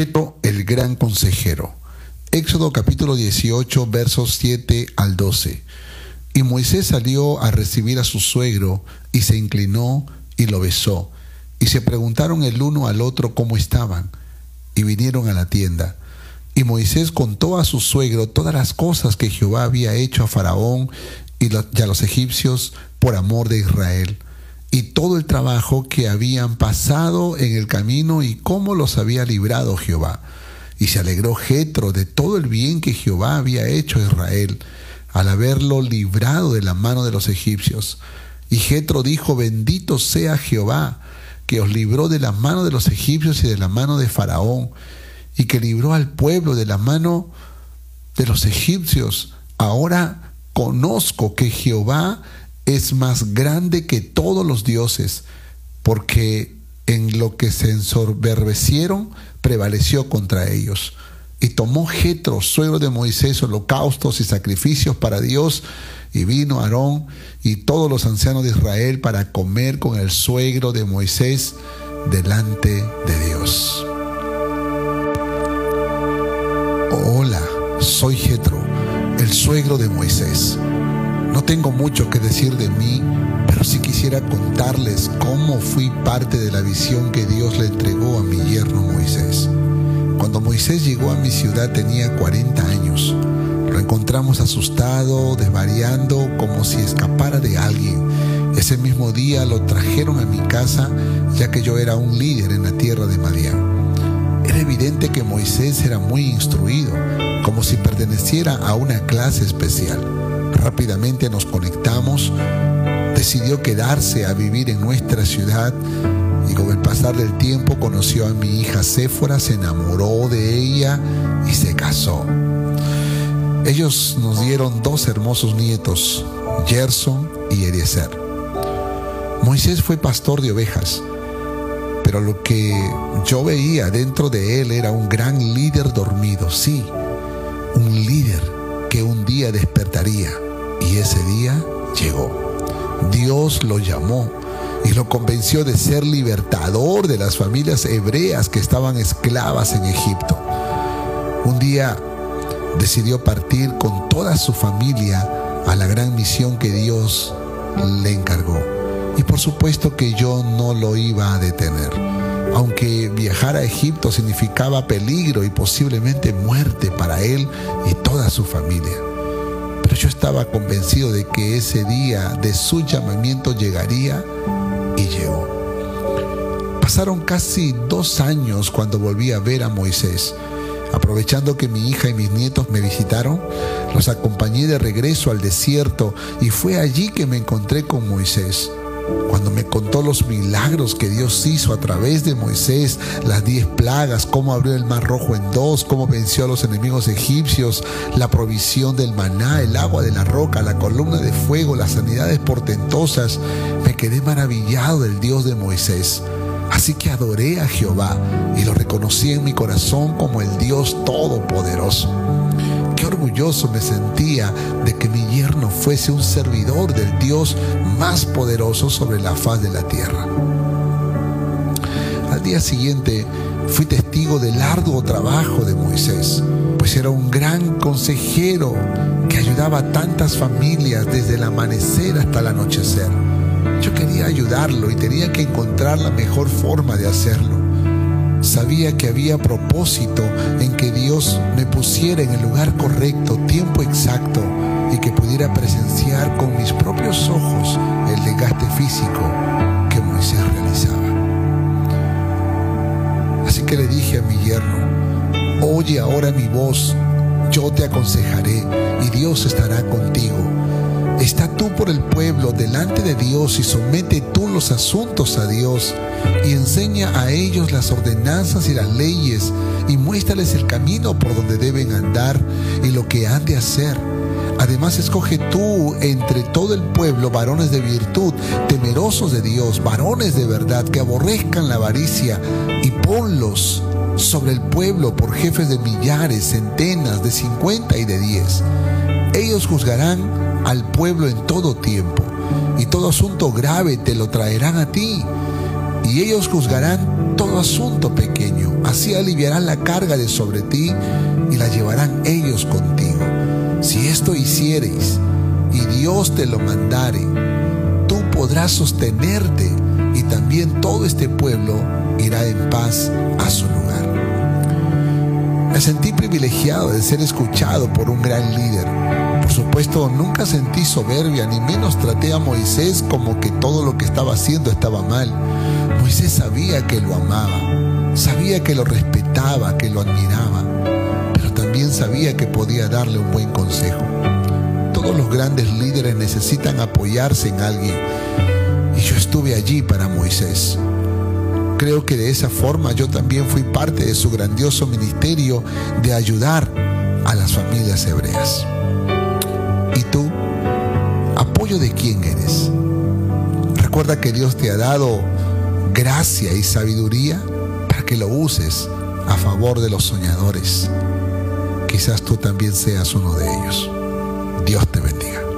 El gran consejero. Éxodo capítulo 18, versos 7 al 12. Y Moisés salió a recibir a su suegro y se inclinó y lo besó. Y se preguntaron el uno al otro cómo estaban. Y vinieron a la tienda. Y Moisés contó a su suegro todas las cosas que Jehová había hecho a Faraón y a los egipcios por amor de Israel, y todo el trabajo que habían pasado en el camino y cómo los había librado Jehová. Y se alegró Jetro de todo el bien que Jehová había hecho a Israel, al haberlo librado de la mano de los egipcios. Y Jetro dijo, bendito sea Jehová, que os libró de la mano de los egipcios y de la mano de Faraón, y que libró al pueblo de la mano de los egipcios. Ahora conozco que Jehová es más grande que todos los dioses, porque en lo que se ensoberbecieron prevaleció contra ellos. Y tomó Jetro, suegro de Moisés, holocaustos y sacrificios para Dios, y vino Aarón y todos los ancianos de Israel para comer con el suegro de Moisés delante de Dios. Hola, soy Jetro, el suegro de Moisés. No tengo mucho que decir de mí, pero sí quisiera contarles cómo fui parte de la visión que Dios le entregó a mi yerno Moisés. Cuando Moisés llegó a mi ciudad tenía 40 años. Lo encontramos asustado, desvariando, como si escapara de alguien. Ese mismo día lo trajeron a mi casa, ya que yo era un líder en la tierra de Madián. Era evidente que Moisés era muy instruido, como si perteneciera a una clase especial. Rápidamente nos conectamos, decidió quedarse a vivir en nuestra ciudad y con el pasar del tiempo conoció a mi hija Séfora, se enamoró de ella y se casó. Ellos nos dieron dos hermosos nietos, Gerson y Eliezer. Moisés fue pastor de ovejas, pero lo que yo veía dentro de él era un gran líder dormido, sí, un líder que un día despertaría y ese día llegó. Dios lo llamó y lo convenció de ser libertador de las familias hebreas que estaban esclavas en Egipto. Un día decidió partir con toda su familia a la gran misión que Dios le encargó. Y por supuesto que yo no lo iba a detener. Aunque viajar a Egipto significaba peligro y posiblemente muerte para él y toda su familia yo estaba convencido de que ese día de su llamamiento llegaría y llegó. Pasaron casi dos años cuando volví a ver a Moisés. Aprovechando que mi hija y mis nietos me visitaron, los acompañé de regreso al desierto y fue allí que me encontré con Moisés cuando me contó los milagros que Dios hizo a través de Moisés, las diez plagas, cómo abrió el mar rojo en dos, cómo venció a los enemigos egipcios, la provisión del maná, el agua de la roca, la columna de fuego, las sanidades portentosas, me quedé maravillado del Dios de Moisés. Así que adoré a Jehová y lo reconocí en mi corazón como el Dios todopoderoso orgulloso me sentía de que mi yerno fuese un servidor del Dios más poderoso sobre la faz de la tierra. Al día siguiente fui testigo del arduo trabajo de Moisés, pues era un gran consejero que ayudaba a tantas familias desde el amanecer hasta el anochecer. Yo quería ayudarlo y tenía que encontrar la mejor forma de hacerlo. Sabía que había propósito en que Dios me pusiera en el lugar correcto, tiempo exacto, y que pudiera presenciar con mis propios ojos el desgaste físico que Moisés realizaba. Así que le dije a mi yerno, oye ahora mi voz, yo te aconsejaré y Dios estará contigo Está tú por el pueblo delante de Dios y somete tú los asuntos a Dios y enseña a ellos las ordenanzas y las leyes y muéstrales el camino por donde deben andar y lo que han de hacer. Además, escoge tú entre todo el pueblo varones de virtud, temerosos de Dios, varones de verdad, que aborrezcan la avaricia, y ponlos sobre el pueblo por jefes de millares, centenas, de cincuenta y de diez. Ellos juzgarán al pueblo en todo tiempo, y todo asunto grave te lo traerán a ti, y ellos juzgarán todo asunto pequeño. Así aliviarán la carga de sobre ti y la llevarán ellos contigo. Si esto hiciereis y Dios te lo mandare, tú podrás sostenerte y también todo este pueblo irá en paz a su lugar. Me sentí privilegiado de ser escuchado por un gran líder. Por supuesto, nunca sentí soberbia, ni menos traté a Moisés como que todo lo que estaba haciendo estaba mal. Moisés sabía que lo amaba, sabía que lo respetaba, que lo admiraba, pero también sabía que podía darle un buen consejo. Todos los grandes líderes necesitan apoyarse en alguien y yo estuve allí para Moisés. Creo que de esa forma yo también fui parte de su grandioso ministerio de ayudar a las familias hebreas. ¿Y tú? ¿Apoyo de quién eres? Recuerda que Dios te ha dado gracia y sabiduría para que lo uses a favor de los soñadores. Quizás tú también seas uno de ellos. Dios te bendiga.